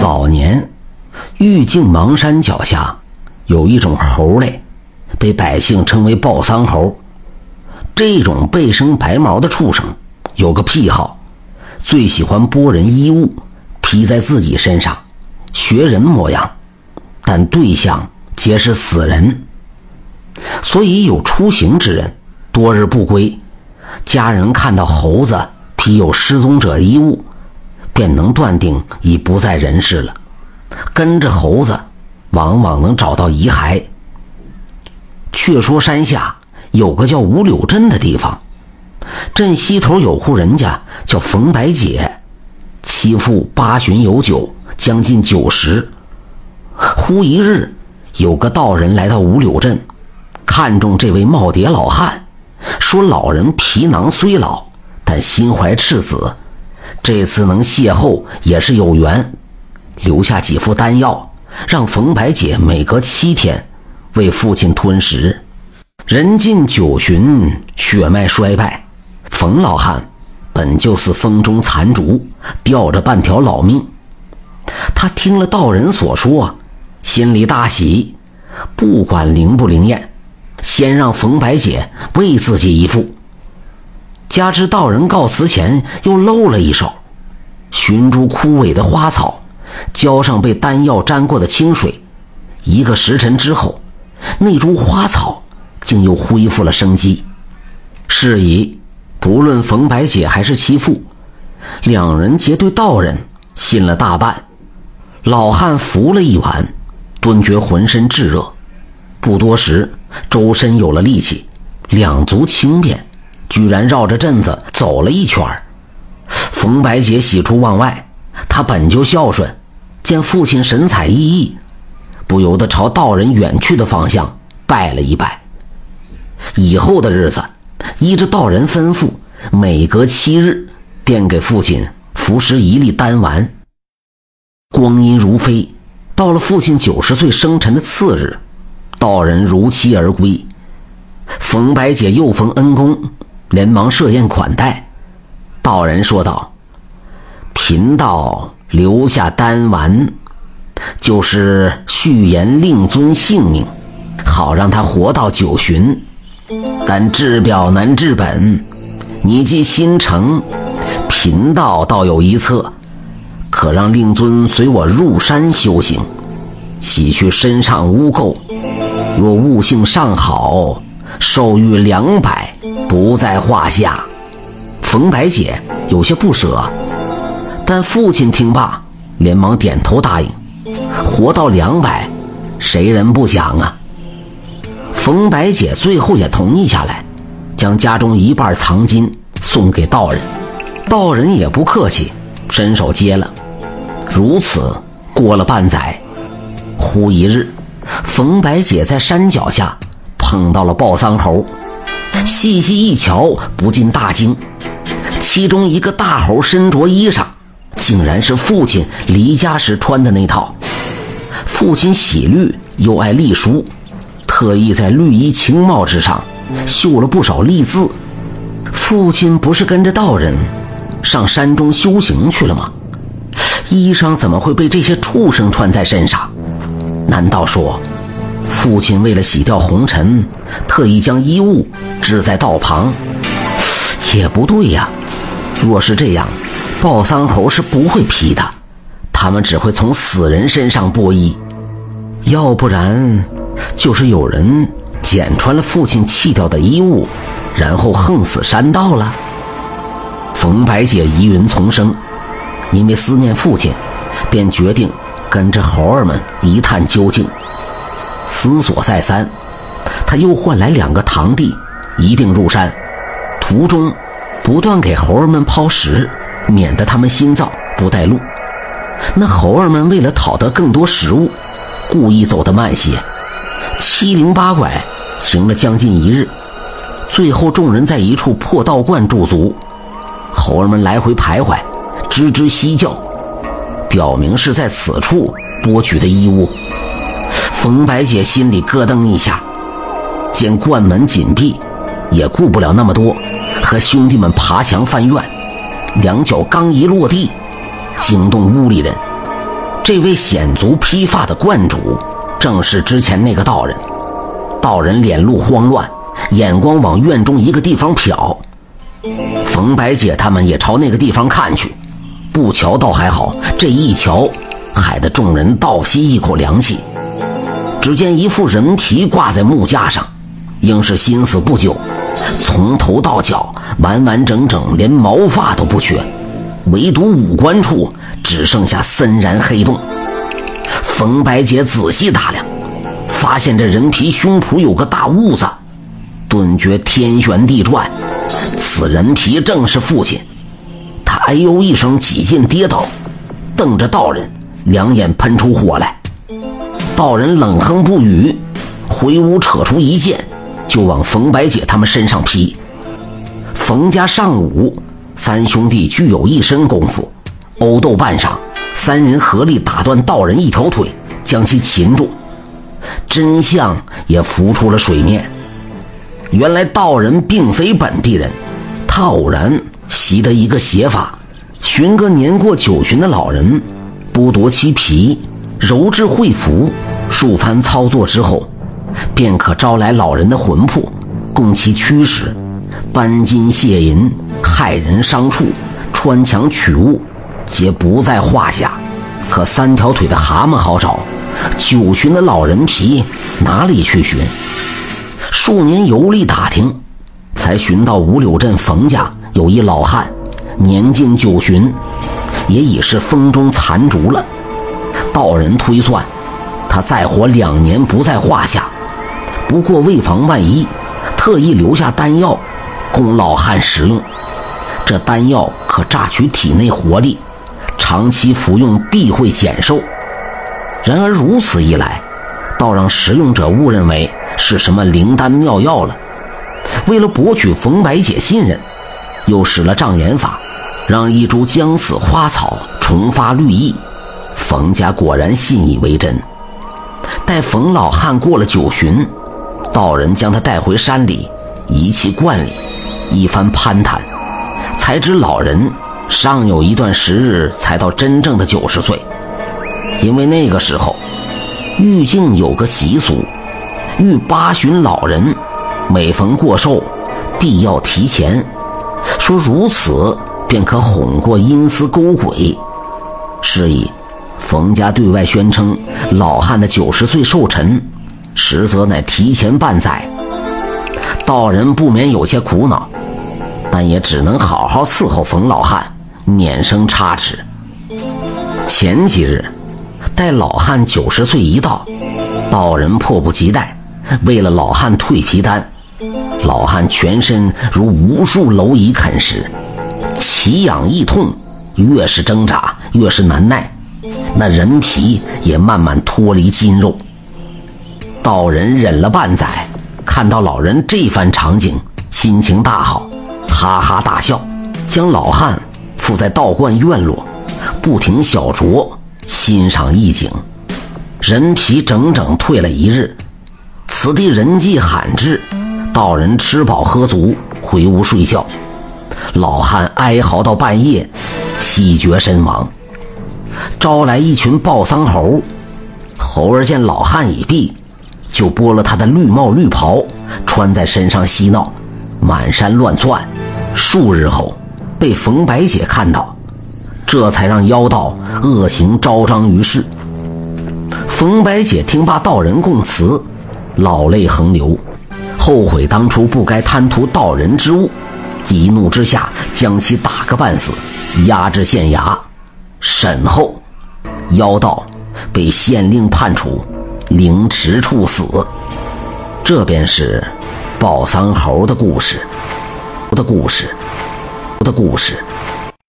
早年，玉镜芒山脚下有一种猴类，被百姓称为抱丧猴。这种背生白毛的畜生有个癖好，最喜欢剥人衣物，披在自己身上，学人模样，但对象皆是死人。所以有出行之人多日不归，家人看到猴子披有失踪者衣物。便能断定已不在人世了。跟着猴子，往往能找到遗骸。却说山下有个叫五柳镇的地方，镇西头有户人家叫冯白姐，其父八旬有九，将近九十。忽一日，有个道人来到五柳镇，看中这位耄耋老汉，说老人皮囊虽老，但心怀赤子。这次能邂逅也是有缘，留下几副丹药，让冯白姐每隔七天为父亲吞食。人近九旬，血脉衰败，冯老汉本就是风中残烛，吊着半条老命。他听了道人所说，心里大喜，不管灵不灵验，先让冯白姐喂自己一副。加之道人告辞前又露了一手，寻株枯萎的花草，浇上被丹药沾过的清水，一个时辰之后，那株花草竟又恢复了生机。是以，不论冯白姐还是其父，两人皆对道人信了大半。老汉服了一碗，顿觉浑身炙热，不多时，周身有了力气，两足轻便。居然绕着镇子走了一圈冯白姐喜出望外，她本就孝顺，见父亲神采奕奕，不由得朝道人远去的方向拜了一拜。以后的日子，依着道人吩咐，每隔七日便给父亲服食一粒丹丸。光阴如飞，到了父亲九十岁生辰的次日，道人如期而归，冯白姐又逢恩公。连忙设宴款待，道人说道：“贫道留下丹丸，就是续延令尊性命，好让他活到九旬。但治表难治本，你既心诚，贫道倒有一策，可让令尊随我入山修行，洗去身上污垢。若悟性尚好，受玉两百。”不在话下，冯白姐有些不舍，但父亲听罢，连忙点头答应。活到两百，谁人不想啊？冯白姐最后也同意下来，将家中一半藏金送给道人，道人也不客气，伸手接了。如此过了半载，忽一日，冯白姐在山脚下碰到了抱丧猴。细细一瞧，不禁大惊。其中一个大猴身着衣裳，竟然是父亲离家时穿的那套。父亲喜绿，又爱隶书，特意在绿衣青帽之上绣了不少隶字。父亲不是跟着道人上山中修行去了吗？衣裳怎么会被这些畜生穿在身上？难道说，父亲为了洗掉红尘，特意将衣物？置在道旁，也不对呀。若是这样，抱丧猴是不会劈的，他们只会从死人身上剥衣。要不然，就是有人剪穿了父亲弃掉的衣物，然后横死山道了。冯白姐疑云丛生，因为思念父亲，便决定跟着猴儿们一探究竟。思索再三，他又唤来两个堂弟。一并入山，途中不断给猴儿们抛食，免得他们心燥不带路。那猴儿们为了讨得更多食物，故意走得慢些，七零八拐行了将近一日。最后众人在一处破道观驻足，猴儿们来回徘徊，吱吱嬉叫，表明是在此处剥取的衣物。冯白姐心里咯噔一下，见关门紧闭。也顾不了那么多，和兄弟们爬墙翻院，两脚刚一落地，惊动屋里人。这位显族披发的观主，正是之前那个道人。道人脸露慌乱，眼光往院中一个地方瞟。冯白姐他们也朝那个地方看去，不瞧倒还好，这一瞧，害得众人倒吸一口凉气。只见一副人皮挂在木架上，应是心死不久，从头到脚完完整整，连毛发都不缺，唯独五官处只剩下森然黑洞。冯白姐仔细打量，发现这人皮胸脯有个大痦子，顿觉天旋地转。此人皮正是父亲，他哎呦一声，几近跌倒，瞪着道人，两眼喷出火来。道人冷哼不语，回屋扯出一剑，就往冯白姐他们身上劈。冯家尚武三兄弟具有一身功夫，殴斗半晌，三人合力打断道人一条腿，将其擒住。真相也浮出了水面。原来道人并非本地人，他偶然习得一个邪法，寻个年过九旬的老人，剥夺其皮，揉制会服，数番操作之后，便可招来老人的魂魄，供其驱使，搬金卸银、害人伤畜、穿墙取物，皆不在话下。可三条腿的蛤蟆好找，九旬的老人皮哪里去寻？数年游历打听，才寻到五柳镇冯家有一老汉，年近九旬，也已是风中残烛了。道人推算，他再活两年不在话下。不过为防万一，特意留下丹药，供老汉食用。这丹药可榨取体内活力，长期服用必会减寿。然而如此一来，倒让食用者误认为。是什么灵丹妙药了？为了博取冯白姐信任，又使了障眼法，让一株将死花草重发绿意。冯家果然信以为真。待冯老汉过了九旬，道人将他带回山里，移其观里，一番攀谈，才知老人尚有一段时日才到真正的九十岁。因为那个时候，玉境有个习俗。遇八旬老人，每逢过寿，必要提前，说如此便可哄过阴司勾鬼。是以，冯家对外宣称老汉的九十岁寿辰，实则乃提前半载。道人不免有些苦恼，但也只能好好伺候冯老汉，免生差池。前几日，待老汉九十岁一到，道人迫不及待。为了老汉蜕皮丹，老汉全身如无数蝼蚁啃食，奇痒异痛，越是挣扎越是难耐，那人皮也慢慢脱离筋肉。道人忍了半载，看到老人这番场景，心情大好，哈哈大笑，将老汉附在道观院落，不停小酌，欣赏意景。人皮整整退了一日。此地人迹罕至，道人吃饱喝足，回屋睡觉。老汉哀嚎到半夜，气绝身亡。招来一群抱丧猴，猴儿见老汉已毙，就剥了他的绿帽绿袍，穿在身上嬉闹，满山乱窜。数日后，被冯白姐看到，这才让妖道恶行昭彰于世。冯白姐听罢道人供词。老泪横流，后悔当初不该贪图道人之物，一怒之下将其打个半死，押至县衙审后，妖道被县令判处凌迟处死。这便是抱丧猴的故事，的故事，的故事。